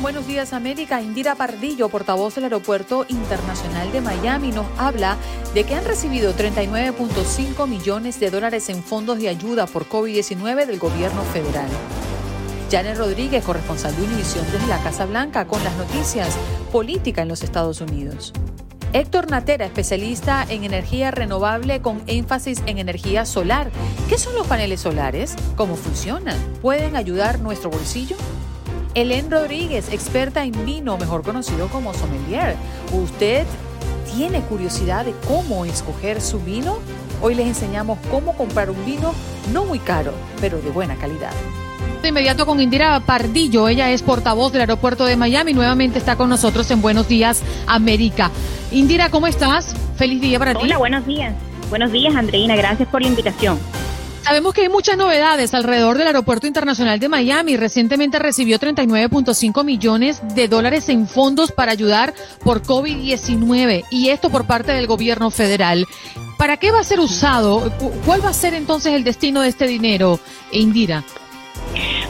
Buenos Días América, Indira Pardillo, portavoz del Aeropuerto Internacional de Miami, nos habla de que han recibido 39.5 millones de dólares en fondos de ayuda por COVID-19 del gobierno federal. Janet Rodríguez, corresponsal de Univisión desde la Casa Blanca, con las noticias política en los Estados Unidos. Héctor Natera, especialista en energía renovable con énfasis en energía solar. ¿Qué son los paneles solares? ¿Cómo funcionan? ¿Pueden ayudar nuestro bolsillo? Helen Rodríguez, experta en vino, mejor conocido como sommelier. ¿Usted tiene curiosidad de cómo escoger su vino? Hoy les enseñamos cómo comprar un vino no muy caro, pero de buena calidad. De inmediato con Indira Pardillo, ella es portavoz del aeropuerto de Miami, nuevamente está con nosotros en Buenos Días América. Indira, ¿cómo estás? Feliz día para ti. Hola, buenos días. Buenos días, Andreina, gracias por la invitación. Sabemos que hay muchas novedades alrededor del Aeropuerto Internacional de Miami. Recientemente recibió 39.5 millones de dólares en fondos para ayudar por COVID-19 y esto por parte del gobierno federal. ¿Para qué va a ser usado? ¿Cuál va a ser entonces el destino de este dinero, Indira?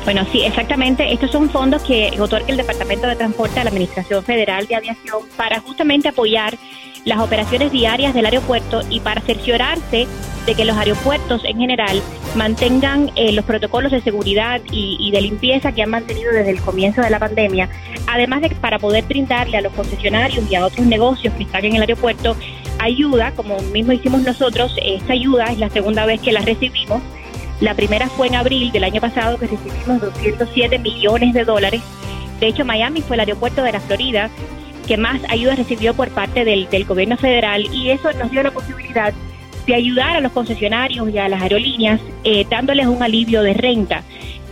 Bueno, sí, exactamente. Estos son fondos que otorga el Departamento de Transporte a la Administración Federal de Aviación para justamente apoyar las operaciones diarias del aeropuerto y para cerciorarse de que los aeropuertos en general mantengan eh, los protocolos de seguridad y, de limpieza que han mantenido desde el comienzo de la pandemia, además de para poder brindarle a los concesionarios y a otros negocios que están en el aeropuerto ayuda, como mismo hicimos nosotros, esta ayuda es la segunda vez que la recibimos. La primera fue en abril del año pasado que recibimos 207 millones de dólares. De hecho, Miami fue el aeropuerto de la Florida que más ayuda recibió por parte del, gobierno federal y eso nos dio la posibilidad de ayudar a los concesionarios y a las aerolíneas eh, dándoles un alivio de renta.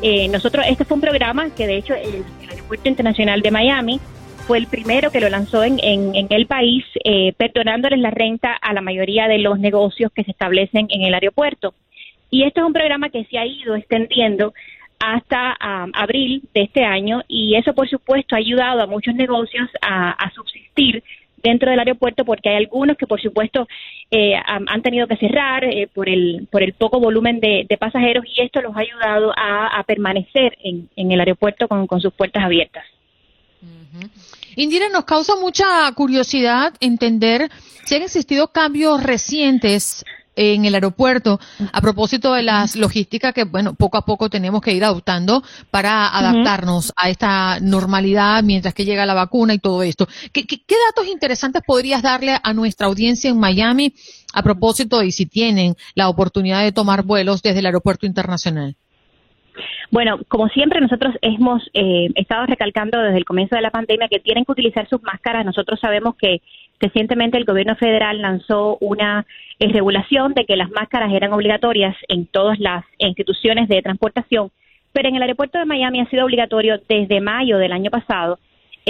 Eh, nosotros, este fue un programa que de hecho el, Aeropuerto Internacional de Miami fue el primero que lo lanzó en, el país, eh, perdonándoles la renta a la mayoría de los negocios que se establecen en el aeropuerto. Y esto es un programa que se ha ido extendiendo hasta abril de este año y eso por supuesto ha ayudado a muchos negocios a, subsistir dentro del aeropuerto porque hay algunos que por supuesto eh, han tenido que cerrar eh, por el por el poco volumen de, pasajeros y esto los ha ayudado a, permanecer en, el aeropuerto con, sus puertas abiertas. Indira, nos causa mucha curiosidad entender si han existido cambios recientes en el aeropuerto a propósito de las logísticas que, bueno, poco a poco tenemos que ir adoptando para adaptarnos a esta normalidad mientras que llega la vacuna y todo esto. ¿Qué, datos interesantes podrías darle a nuestra audiencia en Miami a propósito y si tienen la oportunidad de tomar vuelos desde el aeropuerto internacional? Bueno, como siempre nosotros hemos eh, estado recalcando desde el comienzo de la pandemia que tienen que utilizar sus máscaras. Nosotros sabemos que recientemente el gobierno federal lanzó una en regulación de que las máscaras eran obligatorias en todas las instituciones de transportación, pero en el aeropuerto de Miami ha sido obligatorio desde mayo del año pasado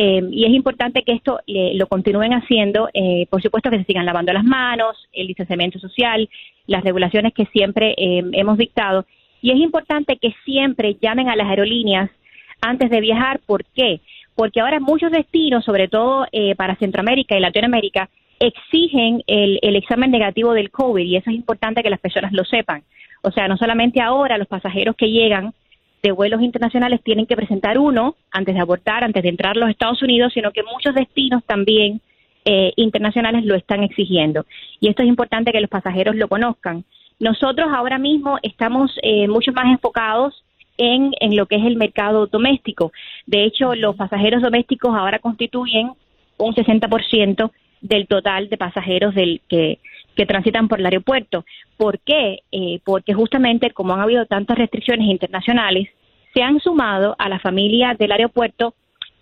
eh, y es importante que esto eh, lo continúen haciendo, eh, por supuesto que se sigan lavando las manos, el distanciamiento social, las regulaciones que siempre hemos dictado y es importante que siempre llamen a las aerolíneas antes de viajar. ¿Por qué? Porque ahora muchos destinos, sobre todo para Centroamérica y Latinoamérica, exigen el, el examen negativo del COVID y eso es importante que las personas lo sepan. O sea, no solamente ahora los pasajeros que llegan de vuelos internacionales tienen que presentar uno antes de abortar, antes de entrar a los Estados Unidos, sino que muchos destinos también eh, internacionales lo están exigiendo. Y esto es importante que los pasajeros lo conozcan. Nosotros ahora mismo estamos eh, mucho más enfocados en, en lo que es el mercado doméstico. De hecho, los pasajeros domésticos ahora constituyen un 60% del total de pasajeros del que, que transitan por el aeropuerto. ¿Por qué? Eh, porque justamente como han habido tantas restricciones internacionales, se han sumado a la familia del aeropuerto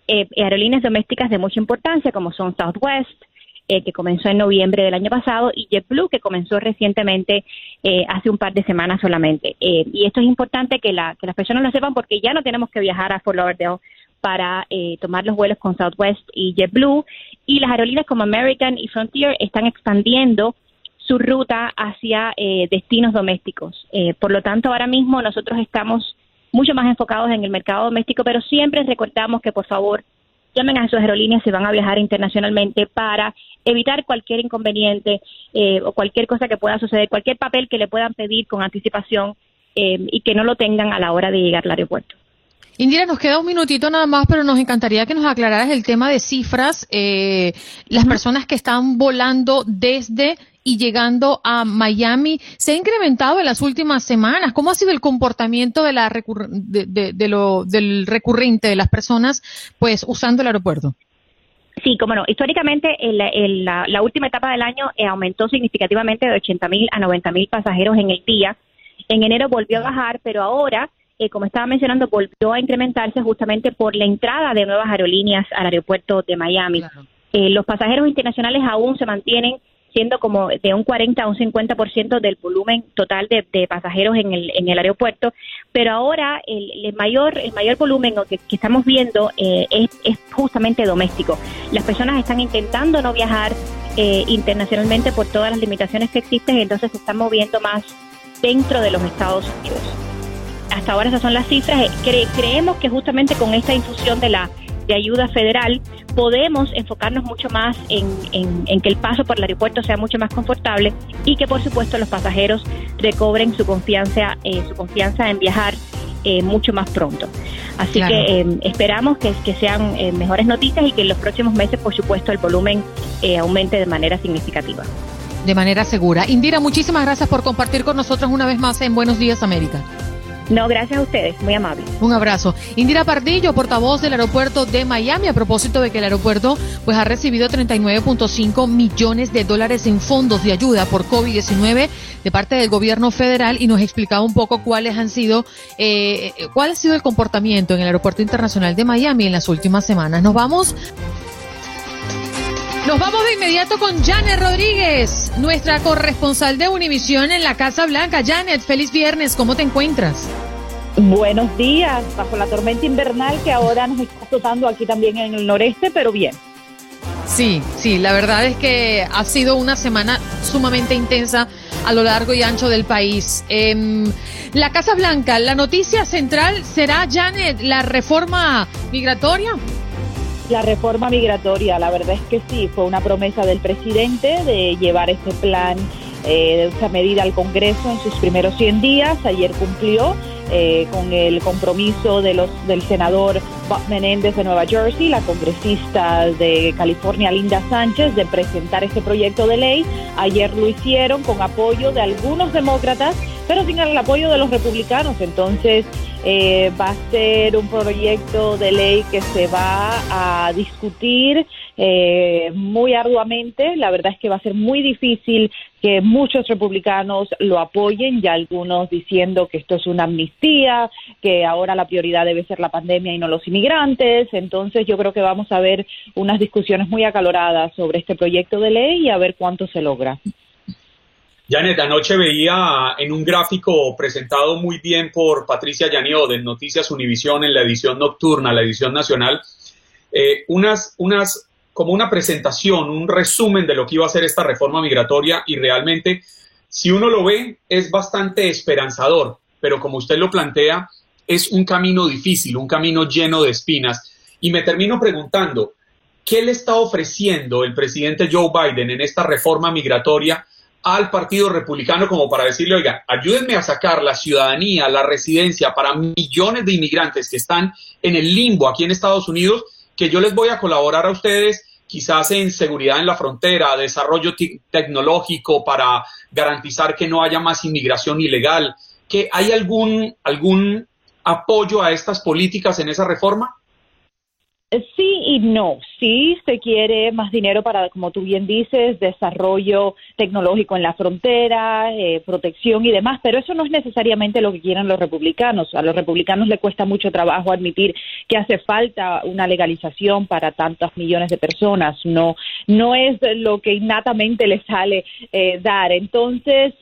eh, aerolíneas domésticas de mucha importancia como son Southwest, eh, que comenzó en noviembre del año pasado, y JetBlue, que comenzó recientemente hace un par de semanas solamente. y esto es importante que, la, que las personas lo sepan porque ya no tenemos que viajar a Fort Lauderdale para eh, tomar los vuelos con Southwest y JetBlue. Y las aerolíneas como American y Frontier están expandiendo su ruta hacia eh, destinos domésticos. Eh, por lo tanto, ahora mismo nosotros estamos mucho más enfocados en el mercado doméstico, pero siempre recordamos que por favor llamen a sus aerolíneas si van a viajar internacionalmente para evitar cualquier inconveniente eh, o cualquier cosa que pueda suceder, cualquier papel que le puedan pedir con anticipación y que no lo tengan a la hora de llegar al aeropuerto. Indira, nos queda un minutito nada más, pero nos encantaría que nos aclararas el tema de cifras. Eh, las personas que están volando desde y llegando a Miami se ha incrementado en las últimas semanas. ¿Cómo ha sido el comportamiento de la de, lo, del recurrente de las personas pues usando el aeropuerto? Sí, como no. Históricamente, la, última etapa del año eh, aumentó significativamente de 80 mil a 90 mil pasajeros en el día. En enero volvió a bajar, pero ahora, eh, como estaba mencionando, volvió a incrementarse justamente por la entrada de nuevas aerolíneas al aeropuerto de Miami. Eh, los pasajeros internacionales aún se mantienen siendo como de un 40 a un 50% del volumen total de, pasajeros en el, en el aeropuerto, pero ahora el, mayor el mayor volumen que, que estamos viendo eh, es, justamente doméstico. Las personas están intentando no viajar eh, internacionalmente por todas las limitaciones que existen, entonces se están moviendo más dentro de los Estados Unidos. Hasta ahora esas son las cifras. creemos que justamente con esta infusión de la de ayuda federal, podemos enfocarnos mucho más en, que el paso por el aeropuerto sea mucho más confortable y que por supuesto los pasajeros recobren su confianza, eh, su confianza en viajar eh, mucho más pronto. Así que eh, esperamos que, que sean mejores noticias y que en los próximos meses, por supuesto, el volumen aumente de manera significativa. De manera segura. Indira, muchísimas gracias por compartir con nosotros una vez más en Buenos Días América. No, gracias a ustedes, muy amable. Un abrazo. Indira Pardillo, portavoz del aeropuerto de Miami, a propósito de que el aeropuerto pues ha recibido 39.5 millones de dólares en fondos de ayuda por COVID-19 de parte del gobierno federal y nos explicaba un poco cuáles han sido, eh, cuál ha sido el comportamiento en el aeropuerto internacional de Miami en las últimas semanas. Nos vamos nos vamos de inmediato con Janet Rodríguez, nuestra corresponsal de Univisión en la Casa Blanca. Janet, feliz viernes, ¿cómo te encuentras? Buenos días, bajo la tormenta invernal que ahora nos está azotando aquí también en el noreste, pero bien. Sí, sí, la verdad es que ha sido una semana sumamente intensa a lo largo y ancho del país. Em, la Casa Blanca, la noticia central será, Janet, la reforma migratoria. La reforma migratoria, la verdad es que sí, fue una promesa del presidente de llevar este plan eh, esta medida al Congreso en sus primeros 100 días. Ayer cumplió eh, con el compromiso del senador Bob Menéndez de Nueva Jersey, la congresista de California Linda Sánchez, de presentar este proyecto de ley. Ayer lo hicieron con apoyo de algunos demócratas, pero sin el apoyo de los republicanos. Entonces, eh, va a ser un proyecto de ley que se va a discutir eh, muy arduamente. La verdad es que va a ser muy difícil que muchos republicanos lo apoyen, ya algunos diciendo que esto es una amnistía, que ahora la prioridad debe ser la pandemia y no los inmigrantes. Entonces yo creo que vamos a ver unas discusiones muy acaloradas sobre este proyecto de ley y a ver cuánto se logra. Janet, anoche veía en un gráfico presentado muy bien por Patricia Yaniod en Noticias Univisión en la edición nocturna, la edición nacional, eh, unas, unas, como una presentación, un resumen de lo que iba a ser esta reforma migratoria y realmente, si uno lo ve, es bastante esperanzador, pero como usted lo plantea, es un camino difícil, un camino lleno de espinas. Y me termino preguntando, ¿qué le está ofreciendo el presidente Joe Biden en esta reforma migratoria? Al Partido Republicano como para decirle, oiga, ayúdenme a sacar la ciudadanía, la residencia para millones de inmigrantes que están en el limbo aquí en Estados Unidos, que yo les voy a colaborar a ustedes quizás en seguridad en la frontera, desarrollo tecnológico para garantizar que no haya más inmigración ilegal. ¿Que ¿Hay algún, algún apoyo a estas políticas en esa reforma? Eh, sí y no. Sí se quiere más dinero para, como tú bien dices, desarrollo tecnológico en la frontera, eh, protección y demás, pero eso no es necesariamente lo que quieren los republicanos. A los republicanos les cuesta mucho trabajo admitir que hace falta una legalización para tantos millones de personas. No, no es lo que innatamente les sale eh, dar. Entonces,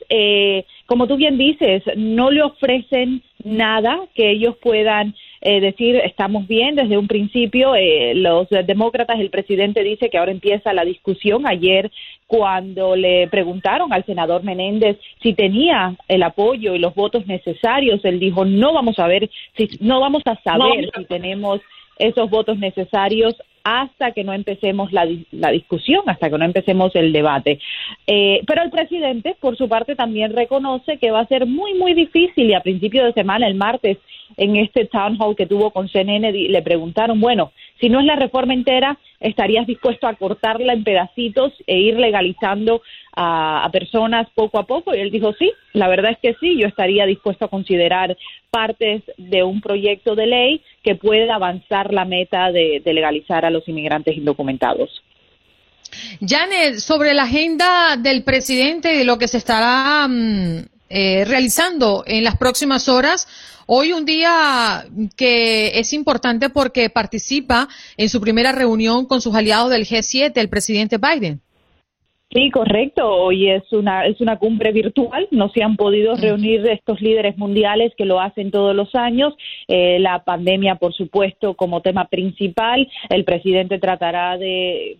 como tú bien dices, no le ofrecen nada que ellos puedan eh, decir estamos bien desde un principio. Eh, los demócratas, el presidente dice que ahora empieza la discusión. Ayer, cuando le preguntaron al senador Menéndez si tenía el apoyo y los votos necesarios, él dijo no vamos a ver, si, no vamos a saber si tenemos esos votos necesarios hasta que no empecemos la, la discusión, hasta que no empecemos el debate. Eh, pero el presidente, por su parte, también reconoce que va a ser muy, muy difícil y a principio de semana, el martes, en este town hall que tuvo con CNN, le preguntaron, bueno, si no es la reforma entera, ¿estarías dispuesto a cortarla en pedacitos e ir legalizando a, personas poco a poco? Y él dijo, sí, la verdad es que sí, yo estaría dispuesto a considerar partes de un proyecto de ley que pueda avanzar la meta de, legalizar a los inmigrantes indocumentados. Janet, sobre la agenda del presidente y de lo que se estará mm, eh, realizando en las próximas horas, Hoy un día que es importante porque participa en su primera reunión con sus aliados del G7, el presidente Biden. Sí, correcto. Hoy es una es una cumbre virtual. No se han podido reunir estos líderes mundiales que lo hacen todos los años. Eh, la pandemia, por supuesto, como tema principal. El presidente tratará de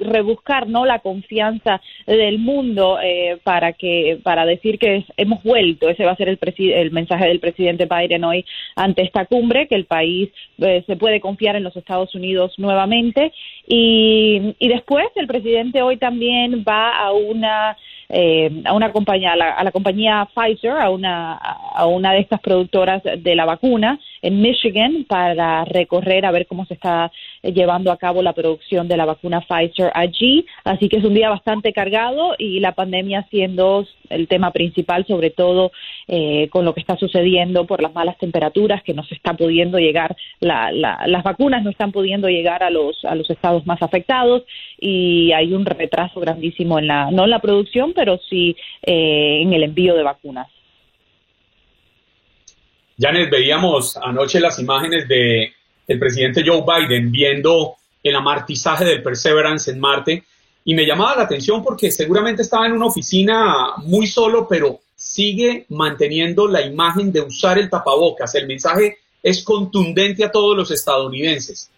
rebuscar no la confianza del mundo eh, para que para decir que hemos vuelto. Ese va a ser el, el mensaje del presidente Biden hoy ante esta cumbre, que el país eh, se puede confiar en los Estados Unidos nuevamente. Y, y después el presidente hoy también va a una eh, a una compañía, a la, compañía Pfizer, a una, a una de estas productoras de la vacuna en Michigan para recorrer a ver cómo se está llevando a cabo la producción de la vacuna Pfizer allí. Así que es un día bastante cargado y la pandemia siendo el tema principal, sobre todo eh, con lo que está sucediendo por las malas temperaturas que no se está pudiendo llegar, las vacunas no están pudiendo llegar a los, a los estados más afectados y hay un retraso grandísimo en la, no en la producción, pero sí eh, en el envío de vacunas. Janet, veíamos anoche las imágenes de el presidente Joe Biden viendo el amartizaje del Perseverance en Marte y me llamaba la atención porque seguramente estaba en una oficina muy solo, pero sigue manteniendo la imagen de usar el tapabocas. El mensaje es contundente a todos los estadounidenses.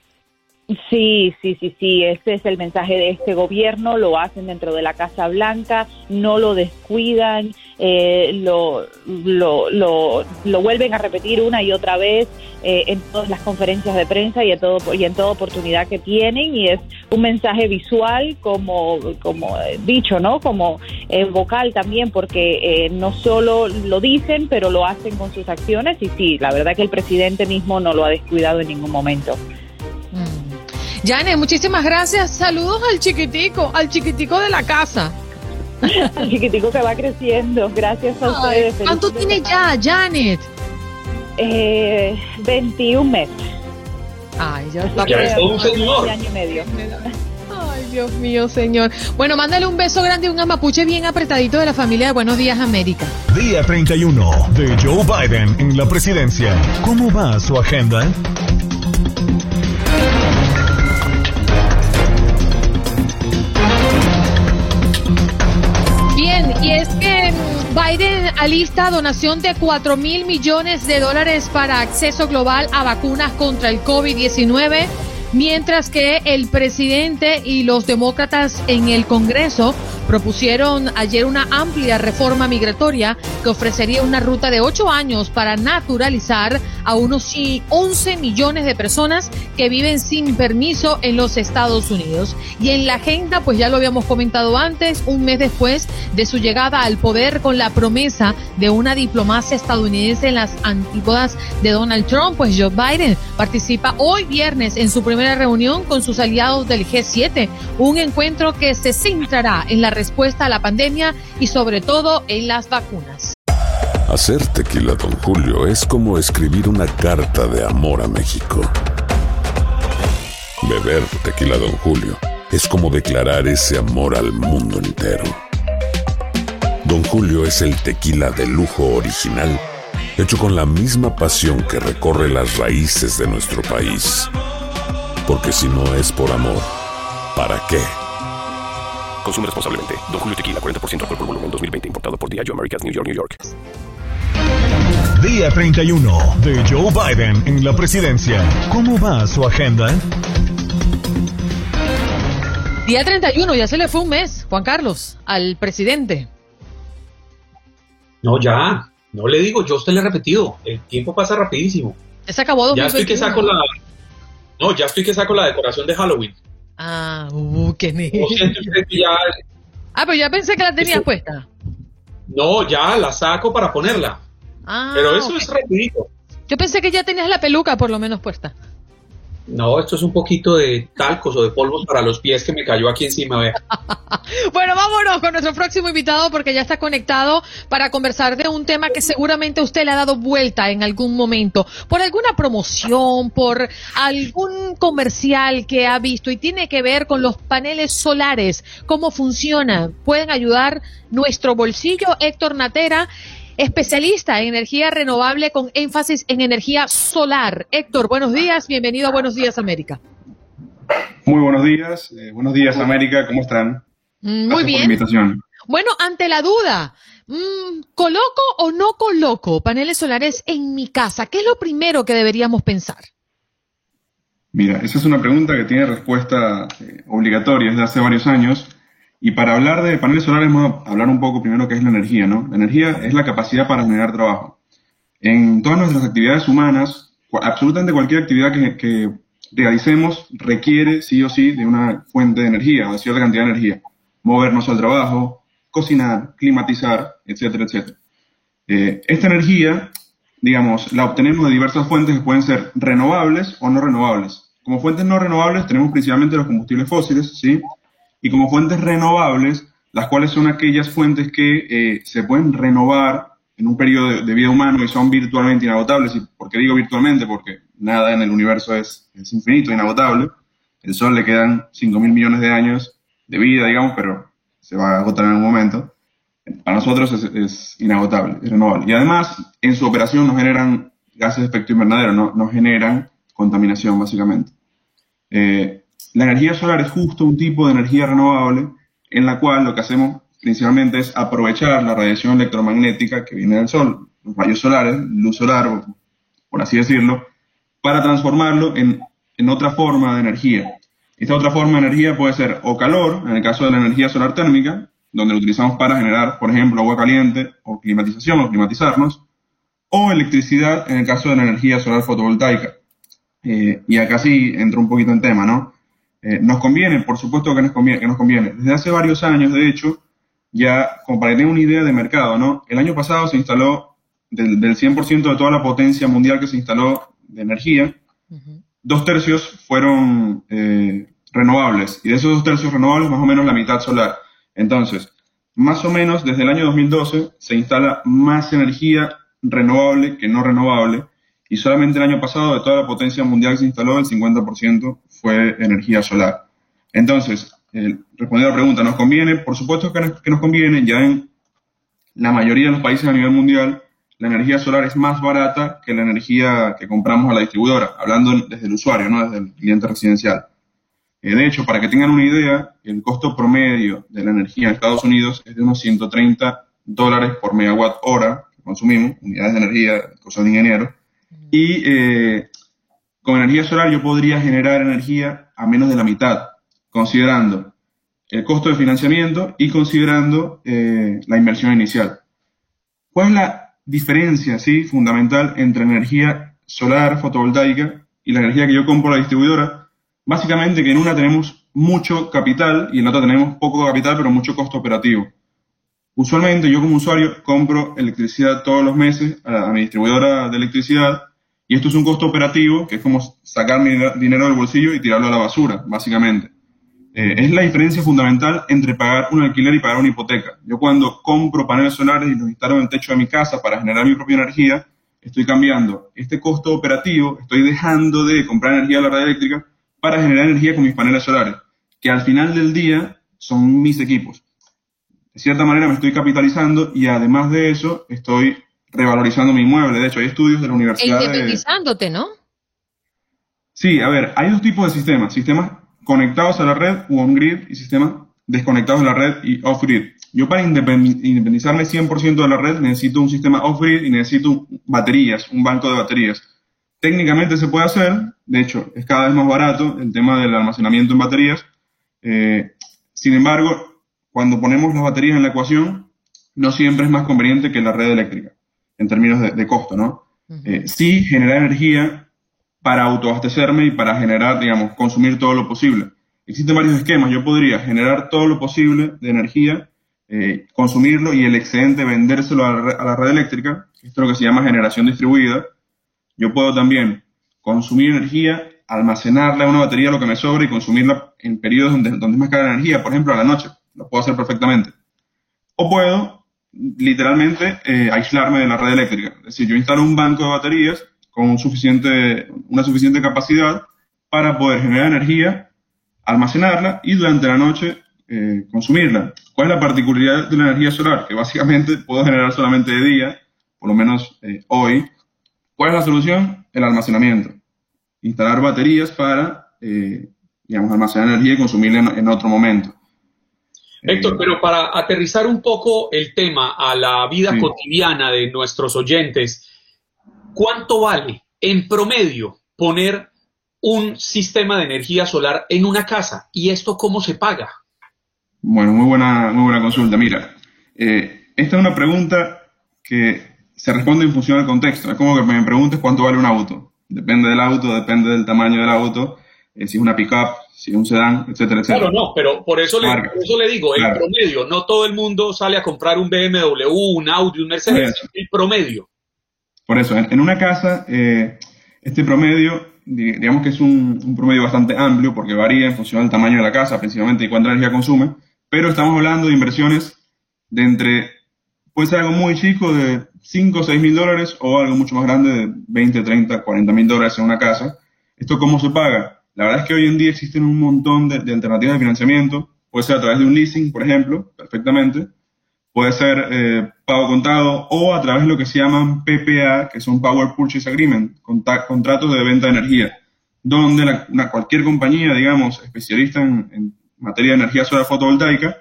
Sí, sí, sí, sí, ese es el mensaje de este gobierno, lo hacen dentro de la Casa Blanca, no lo descuidan, eh, lo, lo, lo, lo, vuelven a repetir una y otra vez eh, en todas las conferencias de prensa y en, todo, y en toda oportunidad que tienen y es un mensaje visual como, como dicho, ¿no? Como eh, vocal también porque no solo lo dicen, pero lo hacen con sus acciones y sí, la verdad que el presidente mismo no lo ha descuidado en ningún momento. Yane, muchísimas gracias. Saludos al chiquitico, al chiquitico de la casa. al chiquitico que va creciendo. Gracias a ustedes. ¿Cuánto tiene ya, Janet? Eh, 21 meses. Ay, ya está. Ya es un señor. año y medio. Ay, Dios mío, señor. Bueno, mándale un beso grande y un amapuche bien apretadito de la familia de Buenos Días América. Día 31 de Joe Biden en la presidencia. ¿Cómo va su agenda? Biden alista donación de 4 mil millones de dólares para acceso global a vacunas contra el COVID-19, mientras que el presidente y los demócratas en el Congreso propusieron ayer una amplia reforma migratoria que ofrecería una ruta de ocho años para naturalizar a unos 11 millones de personas que viven sin permiso en los Estados Unidos. Y en la agenda, pues ya lo habíamos comentado antes, un mes después de su llegada al poder con la promesa de una diplomacia estadounidense en las antípodas de Donald Trump, pues Joe Biden participa hoy viernes en su primera reunión con sus aliados del G7, un encuentro que se centrará en la respuesta a la pandemia y sobre todo en las vacunas. Hacer tequila, don Julio, es como escribir una carta de amor a México. Beber tequila, don Julio, es como declarar ese amor al mundo entero. Don Julio es el tequila de lujo original, hecho con la misma pasión que recorre las raíces de nuestro país. Porque si no es por amor, ¿para qué? Consume responsablemente. Don Julio Tequila, 40% alcohol por volumen, 2020. Importado por Diageo Americas, New York, New York. Día 31 de Joe Biden en la presidencia. ¿Cómo va su agenda? Día 31, ya se le fue un mes, Juan Carlos, al presidente. No, ya. No le digo, yo usted le he repetido. El tiempo pasa rapidísimo. Se acabó Ya estoy que saco la. No, ya estoy que saco la decoración de Halloween. Ah, uh, qué ya. Ah, pero ya pensé que la tenías Eso- puesta. No, ya la saco para ponerla. Ah, Pero eso es rapidito. Yo pensé que ya tenías la peluca por lo menos puesta. No, esto es un poquito de talcos o de polvos para los pies que me cayó aquí encima. Vea. Bueno, vámonos con nuestro próximo invitado porque ya está conectado para conversar de un tema que seguramente usted le ha dado vuelta en algún momento, por alguna promoción, por algún comercial que ha visto y tiene que ver con los paneles solares, cómo funcionan, pueden ayudar nuestro bolsillo. Héctor Natera, especialista en energía renovable con énfasis en energía solar. Héctor, buenos días, bienvenido a Buenos Días América. Muy buenos días, eh, buenos días América, ¿cómo están? Mm, Muy Gracias por la bien. invitación. Bueno, ante la duda, mm, ¿coloco o no coloco paneles solares en mi casa? ¿Qué es lo primero que deberíamos pensar? Mira, esa es una pregunta que tiene respuesta eh, obligatoria desde hace varios años. Y para hablar de paneles solares, vamos a hablar un poco primero qué es la energía, ¿no? La energía es la capacidad para generar trabajo. En todas nuestras actividades humanas, absolutamente cualquier actividad que, que realicemos requiere sí o sí de una fuente de energía, o de cierta cantidad de energía. Movernos al trabajo, cocinar, climatizar, etcétera, etcétera. Eh, esta energía, digamos, la obtenemos de diversas fuentes que pueden ser renovables o no renovables. Como fuentes no renovables tenemos principalmente los combustibles fósiles, ¿sí? Y como fuentes renovables, las cuales son aquellas fuentes que eh, se pueden renovar en un periodo de, vida humano y son virtualmente inagotables. ¿Y por qué digo virtualmente? Porque nada en el universo es, es infinito, inagotable. El Sol le quedan 5 mil millones de años de vida, digamos, pero se va a agotar en algún momento. Para nosotros es, es inagotable, es renovable. Y además, en su operación no generan gases de efecto invernadero, no, no generan contaminación, básicamente. Eh, la energía solar es justo un tipo de energía renovable en la cual lo que hacemos principalmente es aprovechar la radiación electromagnética que viene del sol, los rayos solares, luz solar, por así decirlo, para transformarlo en, en otra forma de energía. Esta otra forma de energía puede ser o calor, en el caso de la energía solar térmica, donde lo utilizamos para generar, por ejemplo, agua caliente o climatización o climatizarnos, o electricidad en el caso de la energía solar fotovoltaica. Eh, y acá sí entra un poquito en tema, ¿no? Eh, nos conviene, por supuesto que nos conviene, que nos conviene. Desde hace varios años, de hecho, ya como para tener una idea de mercado, ¿no? El año pasado se instaló del, del 100% de toda la potencia mundial que se instaló de energía, dos tercios fueron eh, renovables y de esos dos tercios renovables más o menos la mitad solar. Entonces, más o menos desde el año 2012 se instala más energía renovable que no renovable y solamente el año pasado de toda la potencia mundial que se instaló el 50% fue energía solar. Entonces, eh, respondiendo a la pregunta, ¿nos conviene? Por supuesto que nos, conviene, ya en la mayoría de los países a nivel mundial la energía solar es más barata que la energía que compramos a la distribuidora, hablando desde el usuario, no desde el cliente residencial. Eh, de hecho, para que tengan una idea, el costo promedio de la energía en Estados Unidos es de unos 130 dólares por megawatt hora que consumimos, unidades de energía, cosas de ingeniero. Y eh, con energía solar yo podría generar energía a menos de la mitad, considerando el costo de financiamiento y considerando eh, la inversión inicial. ¿Cuál es la diferencia sí, fundamental entre energía solar fotovoltaica y la energía que yo compro a la distribuidora? Básicamente que en una tenemos mucho capital y en la otra tenemos poco capital pero mucho costo operativo. Usualmente yo como usuario compro electricidad todos los meses a, a mi distribuidora de electricidad y esto es un costo operativo que es como sacar dinero del bolsillo y tirarlo a la basura, básicamente. Eh, es la diferencia fundamental entre pagar un alquiler y pagar una hipoteca. Yo cuando compro paneles solares y los instalo en el techo de mi casa para generar mi propia energía, estoy cambiando este costo operativo, estoy dejando de comprar energía de la red eléctrica para generar energía con mis paneles solares, que al final del día son mis equipos. De cierta manera me estoy capitalizando y además de eso estoy revalorizando mi inmueble. De hecho, hay estudios de la E Universidad de... independizándote, ¿no? Sí, a ver, hay dos tipos de sistemas. Sistemas conectados a la red o a un grid y sistemas desconectados de la red y off-grid. Yo para independizarme 100% de la red necesito un sistema off-grid y necesito baterías, un banco de baterías. Técnicamente se puede hacer, de hecho es cada vez más barato el tema del almacenamiento en baterías. Eh, sin embargo, cuando ponemos las baterías en la ecuación, no siempre es más conveniente que la red eléctrica, en términos de, costo, ¿no? Eh, sí generar energía para autoabastecerme y para generar, digamos, consumir todo lo posible. Existen varios esquemas. Yo podría generar todo lo posible de energía, eh, consumirlo y el excedente vendérselo a la, red eléctrica. Esto es lo que se llama generación distribuida. Yo puedo también consumir energía, almacenarla en una batería lo que me sobra y consumirla en periodos donde, donde es más cara la energía, por ejemplo a la noche. Lo puedo hacer perfectamente. O puedo literalmente eh, aislarme de la red eléctrica. Es decir, yo instalo un banco de baterías con suficiente, una suficiente capacidad para poder generar energía almacenarla y durante la noche eh, consumirla. ¿Cuál es la particularidad de la energía solar? Que básicamente puedo generar solamente de día, por lo menos eh, hoy. ¿Cuál es la solución? El almacenamiento. Instalar baterías para, digamos, almacenar energía y consumirla en, otro momento. Héctor, pero para aterrizar un poco el tema a la vida cotidiana de nuestros oyentes, ¿cuánto vale en promedio poner un sistema de energía solar en una casa. ¿Y esto cómo se paga? Bueno, muy buena, muy buena consulta. Mira, eh, esta es una pregunta que se responde en función del contexto. Es como que me preguntes cuánto vale un auto. Depende del auto, depende del tamaño del auto, eh, si es una pickup, si un sedán, etcétera, etcétera. Claro, no, pero por eso, le, eso le digo, el promedio, no todo el mundo sale a comprar un BMW, un Audi, un Mercedes, el promedio. Por eso, en, una casa, eh, este promedio digamos que es un, promedio bastante amplio porque varía en función del tamaño de la casa, principalmente y cuánta energía consume, pero estamos hablando de inversiones de entre, puede ser algo muy chico de 5 o 6 mil dólares o algo mucho más grande de 20, 30, 40 mil dólares en una casa. ¿Esto cómo se paga? La verdad es que hoy en día existen un montón de, alternativas de financiamiento, puede ser a través de un leasing, por ejemplo, perfectamente, puede ser eh, pago contado o a través de lo que se llaman PPA, que son Power Purchase Agreement, contratos de venta de energía, donde cualquier compañía, digamos, especialista en, materia de energía solar fotovoltaica,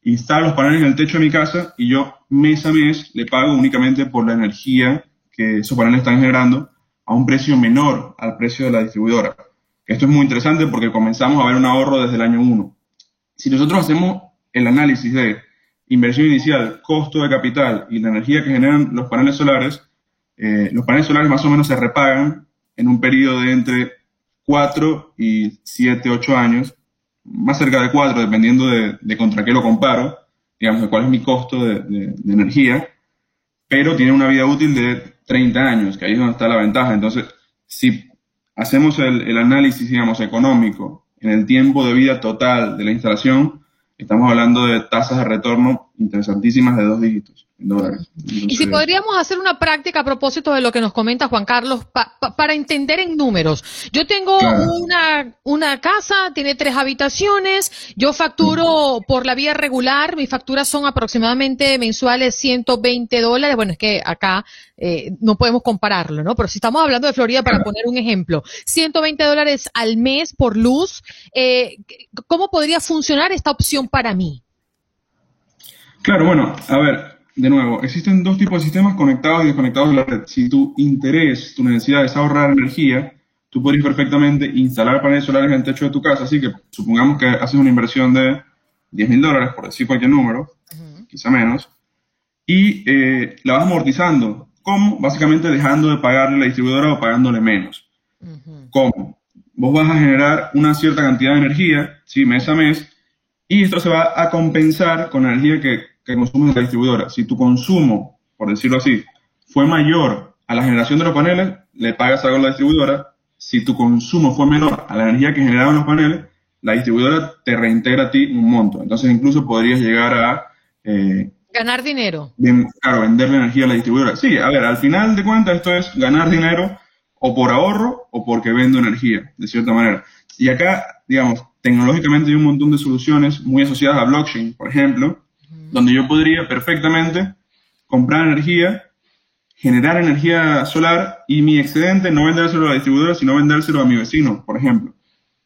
instala los paneles en el techo de mi casa y yo mes a mes le pago únicamente por la energía que esos paneles están generando a un precio menor al precio de la distribuidora. Esto es muy interesante porque comenzamos a ver un ahorro desde el año 1. Si nosotros hacemos el análisis de inversión inicial, costo de capital y la energía que generan los paneles solares, eh, los paneles solares más o menos se repagan en un periodo de entre 4 y 7, 8 años, más cerca de 4, dependiendo de, contra qué lo comparo, digamos, de cuál es mi costo de, energía, pero tiene una vida útil de 30 años, que ahí es donde está la ventaja. Entonces, si hacemos el, análisis, digamos, económico. En el tiempo de vida total de la instalación, Estamos hablando de tasas de retorno interesantísimas de dos dígitos en dólares. y si podríamos hacer una práctica a propósito de lo que nos comenta Juan Carlos, para entender en números. Yo tengo una, una casa, tiene tres habitaciones, yo facturo por la vía regular, mis facturas son aproximadamente mensuales 120 dólares. Bueno, es que acá eh, no podemos compararlo, ¿no? Pero si estamos hablando de Florida, para poner un ejemplo, 120 dólares al mes por luz, eh, ¿cómo podría funcionar esta opción para mí? Claro, bueno, a ver, de nuevo, existen dos tipos de sistemas conectados y desconectados de la red. Si tu interés, tu necesidad es ahorrar energía, tú podrías perfectamente instalar paneles solares en el techo de tu casa, así que supongamos que haces una inversión de 10 mil dólares, por decir cualquier número, quizá menos, y eh, la vas amortizando ¿Cómo? Básicamente dejando de pagarle a la distribuidora o pagándole menos. ¿Cómo? Vos vas a generar una cierta cantidad de energía, ¿sí? mes a mes, y esto se va a compensar con la energía que, que consume la distribuidora. Si tu consumo, por decirlo así, fue mayor a la generación de los paneles, le pagas algo a la distribuidora. Si tu consumo fue menor a la energía que generaban los paneles, la distribuidora te reintegra a ti un monto. Entonces incluso podrías llegar a eh, Ganar dinero. Bien, claro, vender la energía a la distribuidora. Sí, a ver, al final de cuentas esto es ganar dinero o por ahorro o porque vendo energía, de cierta manera. Y acá, digamos, tecnológicamente hay un montón de soluciones muy asociadas a blockchain, por ejemplo, donde yo podría perfectamente comprar energía, generar energía solar y mi excedente no vendérselo a la distribuidora, sino vendérselo a mi vecino, por ejemplo.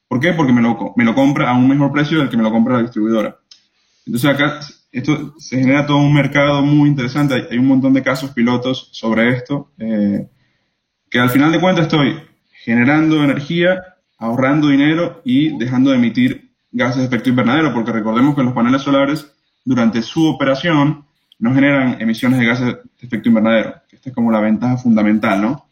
¿Por qué? Porque me lo, me lo compra a un mejor precio del que me lo compra la distribuidora. Entonces acá esto se genera todo un mercado muy interesante. Hay, un montón de casos pilotos sobre esto, eh, que al final de cuentas estoy generando energía, ahorrando dinero y dejando de emitir gases de efecto invernadero, porque recordemos que los paneles solares durante su operación no generan emisiones de gases de efecto invernadero. Esta es como la ventaja fundamental, ¿no?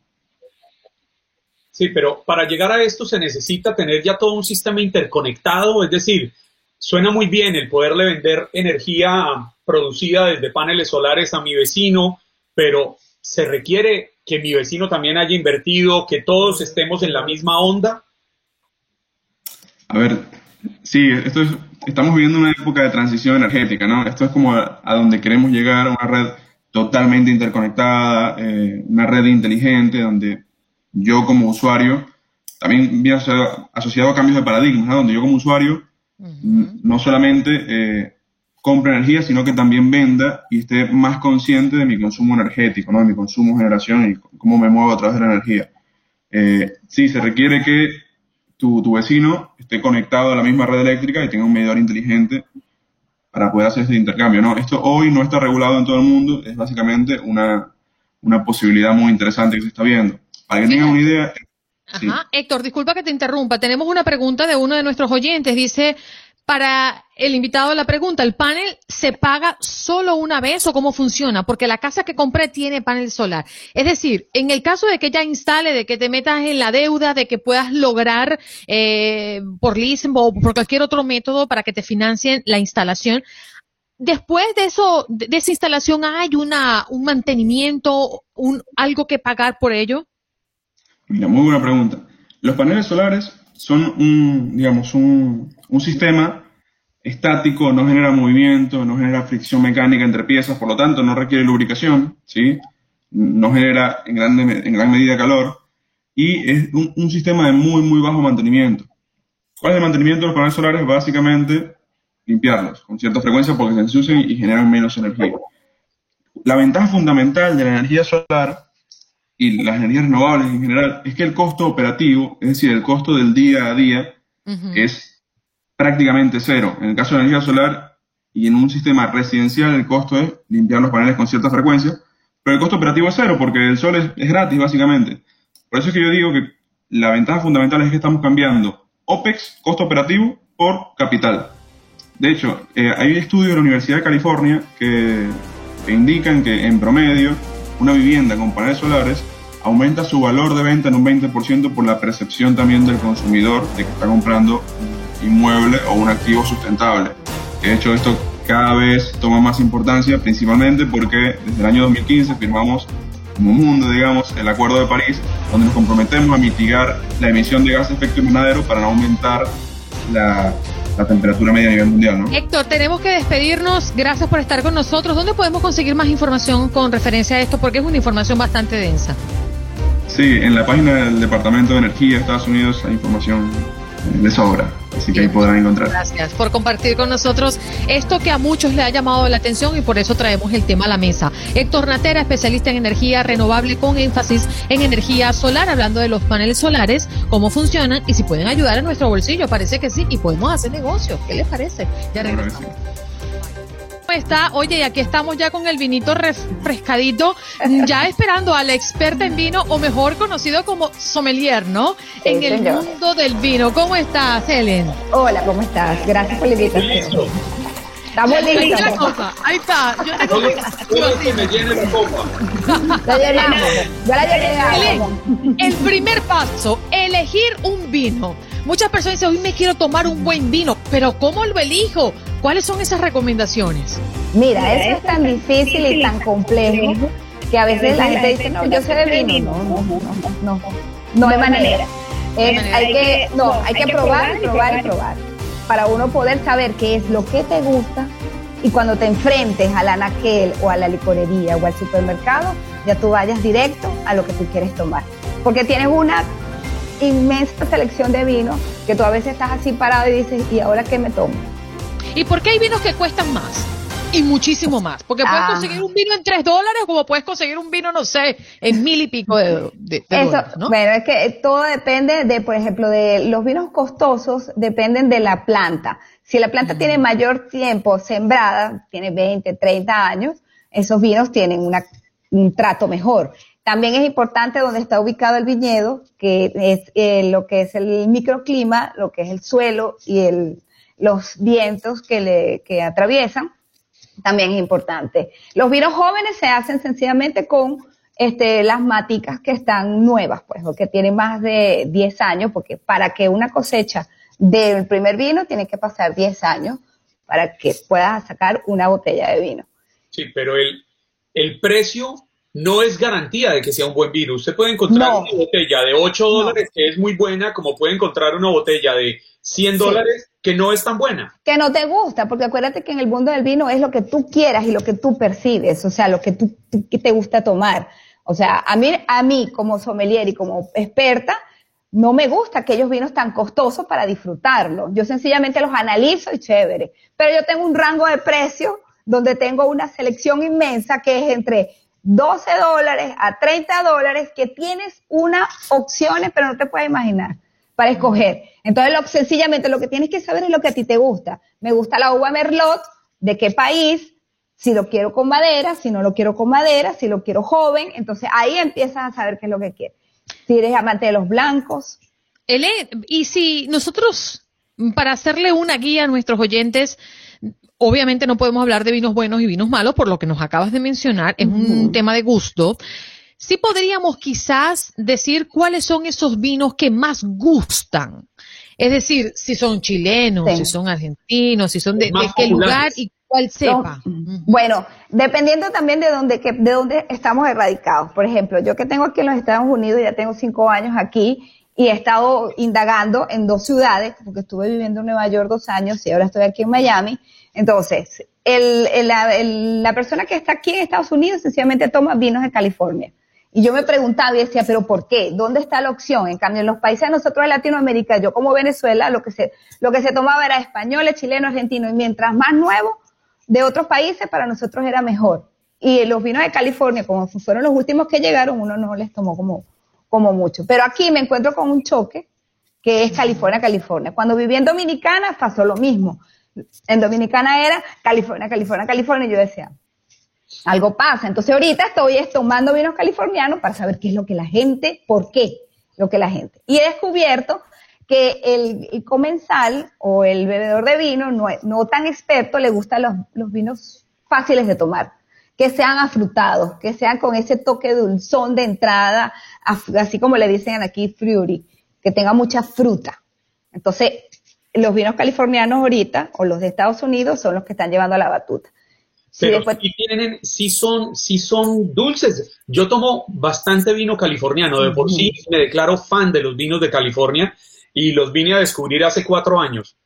Sí, pero para llegar a esto se necesita tener ya todo un sistema interconectado, es decir, suena muy bien el poderle vender energía producida desde paneles solares a mi vecino, pero se requiere que mi vecino también haya invertido, que todos estemos en la misma onda. A ver, sí, esto es, estamos viviendo una época de transición energética, ¿no? Esto es como a, donde queremos llegar, a una red totalmente interconectada, eh, una red inteligente, donde yo como usuario, también viene asociado, a cambios de paradigmas, ¿no? donde yo como usuario no solamente eh, compre energía, sino que también venda y esté más consciente de mi consumo energético, ¿no? de mi consumo, generación y cómo me muevo a través de la energía. Eh, sí, se requiere que tu, tu, vecino esté conectado a la misma red eléctrica y tenga un medidor inteligente para poder hacer ese intercambio. ¿no? Esto hoy no está regulado en todo el mundo, es básicamente una, una posibilidad muy interesante que se está viendo. Para que una idea. Ajá. Héctor, disculpa que te interrumpa. Tenemos una pregunta de uno de nuestros oyentes. Dice, para el invitado la pregunta, ¿el panel se paga solo una vez o cómo funciona? Porque la casa que compré tiene panel solar. Es decir, en el caso de que ya instale, de que te metas en la deuda, de que puedas lograr eh, por leasing o por cualquier otro método para que te financien la instalación, después de eso, de esa instalación, ¿hay una, un mantenimiento, un, algo que pagar por ello? Mira, muy buena pregunta. Los paneles solares son un, digamos, un, un sistema estático, no genera movimiento, no genera fricción mecánica entre piezas, por lo tanto no requiere lubricación, ¿sí? no genera en, grande, en gran medida calor y es un, sistema de muy, muy bajo mantenimiento. ¿Cuál es el mantenimiento de los paneles solares? Básicamente limpiarlos con cierta frecuencia porque se ensucian y generan menos energía. La ventaja fundamental de la energía solar y las energías renovables en general es que el costo operativo, es decir, el costo del día a día, es prácticamente cero. En el caso de la energía solar y en un sistema residencial, el costo es limpiar los paneles con cierta frecuencia, pero el costo operativo es cero porque el sol es, gratis, básicamente. Por eso es que yo digo que la ventaja fundamental es que estamos cambiando OPEX, costo operativo, por capital. De hecho, eh, hay estudios de la Universidad de California que indican que en promedio una vivienda con paneles solares aumenta su valor de venta en un 20% por la percepción también del consumidor de que está comprando un inmueble o un activo sustentable. De hecho, esto cada vez toma más importancia, principalmente porque desde el año 2015 firmamos como mundo, digamos, el Acuerdo de París, donde nos comprometemos a mitigar la emisión de gases de efecto invernadero para no aumentar la la temperatura media a nivel mundial, ¿no? Héctor, tenemos que despedirnos. Gracias por estar con nosotros. ¿Dónde podemos conseguir más información con referencia a esto? Porque es una información bastante densa. Sí, en la página del Departamento de Energía de Estados Unidos hay información de sobra. Así que ahí podrán encontrar. Gracias por compartir con nosotros esto que a muchos le ha llamado la atención y por eso traemos el tema a la mesa. Héctor Natera, especialista en energía renovable con énfasis en energía solar, hablando de los paneles solares, cómo funcionan y si pueden ayudar a nuestro bolsillo. Parece que sí y podemos hacer negocios. ¿Qué les parece? Ya regresamos está? Oye, y aquí estamos ya con el vinito refrescadito, ya esperando a la experta en vino, o mejor conocido como sommelier, ¿no? en el mundo del vino. ¿Cómo estás, Helen? Hola, ¿cómo estás? Gracias por la invitación. Estamos listos. Ahí está. Yo tengo que me llene la copa. La llenamos. Ya la llené. El primer paso, elegir un vino. Muchas personas dicen, hoy me quiero tomar un buen vino, pero ¿cómo lo elijo? ¿Cuáles son esas recomendaciones? Mira, eso es tan difícil y tan complejo que a veces la gente dice, no, yo sé de vino. No, no, no, no, no, hay manera. hay que, no, hay que probar, probar y probar para uno poder saber qué es lo que te gusta y cuando te enfrentes a la naquel o a la licorería o al supermercado, ya tú vayas directo a lo que tú quieres tomar. Porque tienes una inmensa selección de vinos que tú a veces estás así parado y dices, ¿y ahora qué me tomo? ¿Y por qué hay vinos que cuestan más? y muchísimo más. Porque puedes conseguir un vino en tres dólares como puedes conseguir un vino, no sé, en mil y pico de, dólares, ¿no? Bueno, es que todo depende de, por ejemplo, de los vinos costosos, dependen de la planta. Si la planta tiene mayor tiempo sembrada, tiene 20, 30 años, esos vinos tienen una, un trato mejor. También es importante donde está ubicado el viñedo, que es eh, lo que es el microclima, lo que es el suelo y el, los vientos que le que atraviesan también es importante. Los vinos jóvenes se hacen sencillamente con este, las maticas que están nuevas, pues, o que tienen más de 10 años, porque para que una cosecha del primer vino tiene que pasar 10 años para que puedas sacar una botella de vino. Sí, pero el, el precio no es garantía de que sea un buen vino. Usted puede encontrar una botella de 8 dólares que es muy buena, como puede encontrar una botella de 100 dólares que no es tan buena. Que no te gusta, porque acuérdate que en el mundo del vino es lo que tú quieras y lo que tú percibes, o sea, lo que tú, te gusta tomar. O sea, a mí, a mí como sommelier y como experta, no me gusta aquellos vinos tan costosos para disfrutarlos. Yo sencillamente los analizo y chévere. Pero yo tengo un rango de precio donde tengo una selección inmensa que es entre 12 dólares a 30 dólares que tienes unas opciones, pero no te puedes imaginar para escoger. Entonces, lo, sencillamente lo que tienes que saber es lo que a ti te gusta. Me gusta la uva Merlot, de qué país, si lo quiero con madera, si no lo quiero con madera, si lo quiero joven. Entonces, ahí empiezas a saber qué es lo que quieres. Si eres amante de los blancos. Ele, y si nosotros, para hacerle una guía a nuestros oyentes, obviamente no podemos hablar de vinos buenos y vinos malos, por lo que nos acabas de mencionar, es un tema de gusto sí podríamos quizás decir cuáles son esos vinos que más gustan. Es decir, si son chilenos, si son argentinos, si son de, qué lugar y cuál cepa. bueno, dependiendo también de dónde, de dónde estamos erradicados. Por ejemplo, yo que tengo aquí en los Estados Unidos, ya tengo cinco años aquí y he estado indagando en dos ciudades, porque estuve viviendo en Nueva York dos años y ahora estoy aquí en Miami. Entonces, el, la, la persona que está aquí en Estados Unidos sencillamente toma vinos de California y yo me preguntaba y decía, pero ¿por qué? ¿Dónde está la opción? En cambio, en los países de nosotros de Latinoamérica, yo como Venezuela, lo que se, lo que se tomaba era español, chileno, argentino, y mientras más nuevo de otros países, para nosotros era mejor. Y los vinos de California, como fueron los últimos que llegaron, uno no les tomó como, como mucho. Pero aquí me encuentro con un choque, que es California, California. Cuando viví en Dominicana pasó lo mismo. En Dominicana era California, California, California, y yo decía, algo pasa. Entonces ahorita estoy tomando vinos californianos para saber qué es lo que la gente, por qué lo que la gente. Y he descubierto que el, comensal o el bebedor de vino no, no tan experto le gustan los, vinos fáciles de tomar, que sean afrutados, que sean con ese toque dulzón de entrada, así como le dicen aquí fruity, que tenga mucha fruta. Entonces, los vinos californianos ahorita, o los de Estados Unidos, son los que están llevando a la batuta. Pero sí, tienen, sí son, sí son dulces. Yo tomo bastante vino californiano, de por sí me declaro fan de los vinos de California y los vine a descubrir hace cuatro años.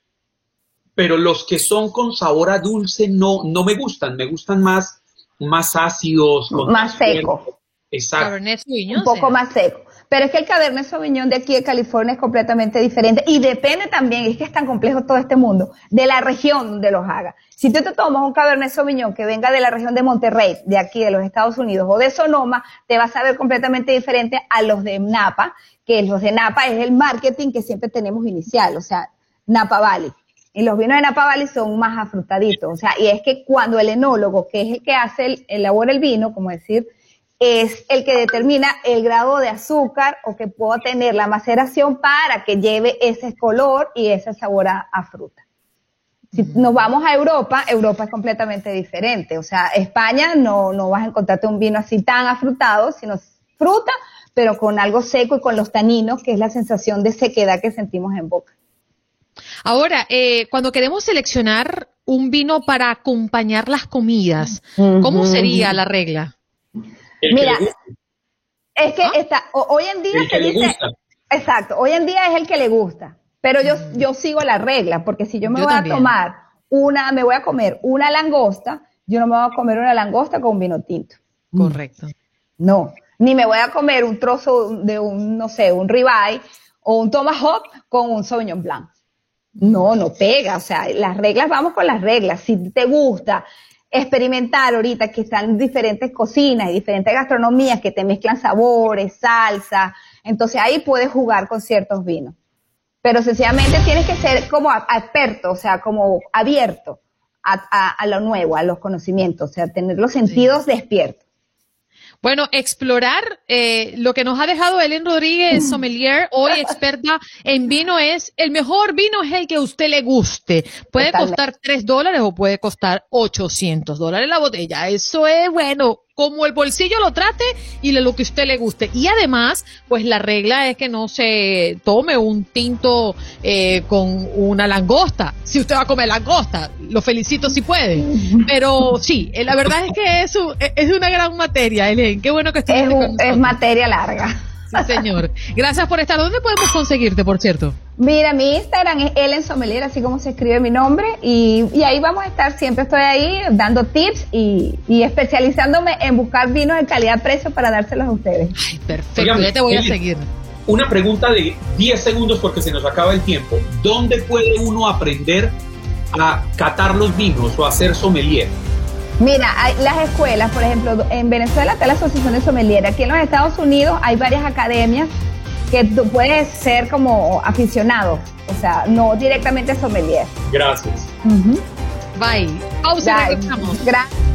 Pero los que son con sabor a dulce no, no me gustan, me gustan más, más ácidos. más seco. Exacto. Un poco más seco. Pero es que el Cabernet Sauvignon de aquí de California es completamente diferente y depende también, es que es tan complejo todo este mundo, de la región donde los haga. Si tú te tomas un Cabernet Sauvignon que venga de la región de Monterrey, de aquí de los Estados Unidos, o de Sonoma, te vas a ver completamente diferente a los de Napa, que los de Napa es el marketing que siempre tenemos inicial, o sea, Napa Valley. Y los vinos de Napa Valley son más afrutaditos, o sea, y es que cuando el enólogo, que es el que hace, el, elabora el vino, como decir, es el que determina el grado de azúcar o que pueda tener la maceración para que lleve ese color y ese sabor a, fruta. Si nos vamos a Europa, Europa es completamente diferente. O sea, España no, no vas a encontrarte un vino así tan afrutado, sino fruta, pero con algo seco y con los taninos, que es la sensación de sequedad que sentimos en boca. Ahora, eh, cuando queremos seleccionar un vino para acompañar las comidas, ¿cómo sería la regla? Mira, es que está, hoy en día se dice, exacto, hoy en día es el que le gusta, pero yo, mm. yo sigo la regla, porque si yo me voy a tomar una, me voy a comer una langosta, yo no me voy a comer una langosta con un vino tinto. Correcto. No, ni me voy a comer un trozo de un, no sé, un ribeye o un tomahawk con un Sauvignon Blanc. No, no pega, o sea, las reglas, vamos con las reglas. Si te gusta experimentar ahorita que están diferentes cocinas y diferentes gastronomías que te mezclan sabores, salsa, entonces ahí puedes jugar con ciertos vinos. Pero sencillamente tienes que ser como experto, o sea, como abierto a, lo nuevo, a los conocimientos, o sea, tener los sentidos despiertos. Bueno, explorar eh, lo que nos ha dejado Ellen Rodríguez, mm. sommelier, hoy experta en vino, es el mejor vino es el que a usted le guste. Puede costar 3 dólares o puede costar 800 dólares la botella. Eso es, bueno, como el bolsillo lo trate y lo que usted le guste. Y además, pues la regla es que no se tome un tinto eh, con una langosta. Si usted va a comer langosta, lo felicito si puede. Pero sí, eh, la verdad es que es, es una gran materia, Elen. Qué bueno que esté es, es materia larga. Sí, señor. Gracias por estar. ¿Dónde podemos conseguirte, por cierto? Mira, mi Instagram es Ellen Sommelier, así como se escribe mi nombre, y, ahí vamos a estar. Siempre estoy ahí dando tips y, especializándome en buscar vinos de calidad-precio para dárselos a ustedes. Ay, perfecto. ya te voy a seguir. Una pregunta de 10 segundos porque se nos acaba el tiempo. ¿Dónde puede uno aprender a catar los vinos o a hacer sommelier? Mira, hay las escuelas, por ejemplo, en Venezuela está la Asociación de Sommelier. Aquí en los Estados Unidos hay varias academias que tú puedes ser como aficionado, o sea, no directamente sommelier. Gracias. Bye. Pausa Gracias.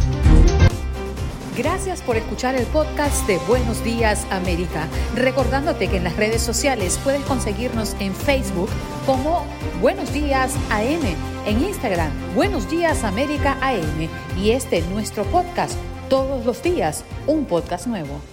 Gracias por escuchar el podcast de Buenos Días América. Recordándote que en las redes sociales puedes conseguirnos en Facebook como Buenos Días AM, en Instagram Buenos Días América AM y este nuestro podcast todos los días, un podcast nuevo.